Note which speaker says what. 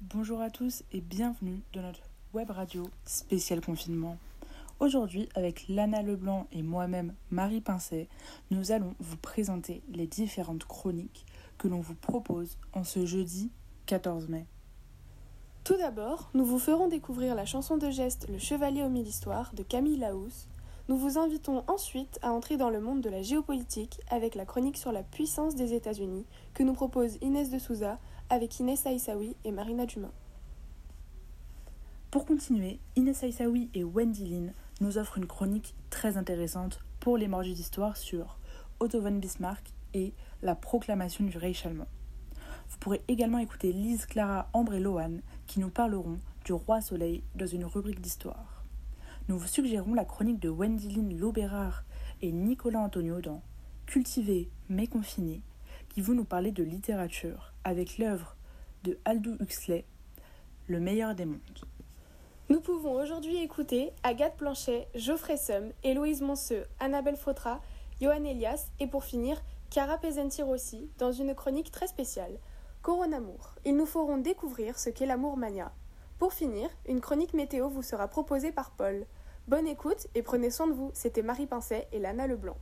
Speaker 1: Bonjour à tous et bienvenue dans notre web radio spécial confinement. Aujourd'hui, avec Lana Leblanc et moi-même Marie Pincet, nous allons vous présenter les différentes chroniques que l'on vous propose en ce jeudi 14 mai.
Speaker 2: Tout d'abord, nous vous ferons découvrir la chanson de geste Le Chevalier au mille histoires de Camille Laous. Nous vous invitons ensuite à entrer dans le monde de la géopolitique avec la chronique sur la puissance des États-Unis que nous propose Inès de Souza avec Inès Aïssaoui et Marina Dumas.
Speaker 1: Pour continuer, Inès Aïssaoui et Wendy Lynn nous offrent une chronique très intéressante pour les mordus d'histoire sur Otto von Bismarck et la proclamation du rey Chalmont. Vous pourrez également écouter Lise Clara Ambre et Lohan qui nous parleront du roi soleil dans une rubrique d'histoire. Nous vous suggérons la chronique de Wendyline Laubérard et Nicolas Antonio dans Cultiver mais confiné, qui vont nous parler de littérature avec l'œuvre de Aldous Huxley, Le meilleur des mondes.
Speaker 2: Nous pouvons aujourd'hui écouter Agathe Blanchet, Geoffrey Somme, Héloïse Monseux, Annabelle Fautra, Johan Elias et pour finir, Cara Pesenti Rossi dans une chronique très spéciale. Coronamour. Ils nous feront découvrir ce qu'est l'amour mania. Pour finir, une chronique météo vous sera proposée par Paul. Bonne écoute et prenez soin de vous. C'était Marie Pincet et Lana Leblanc.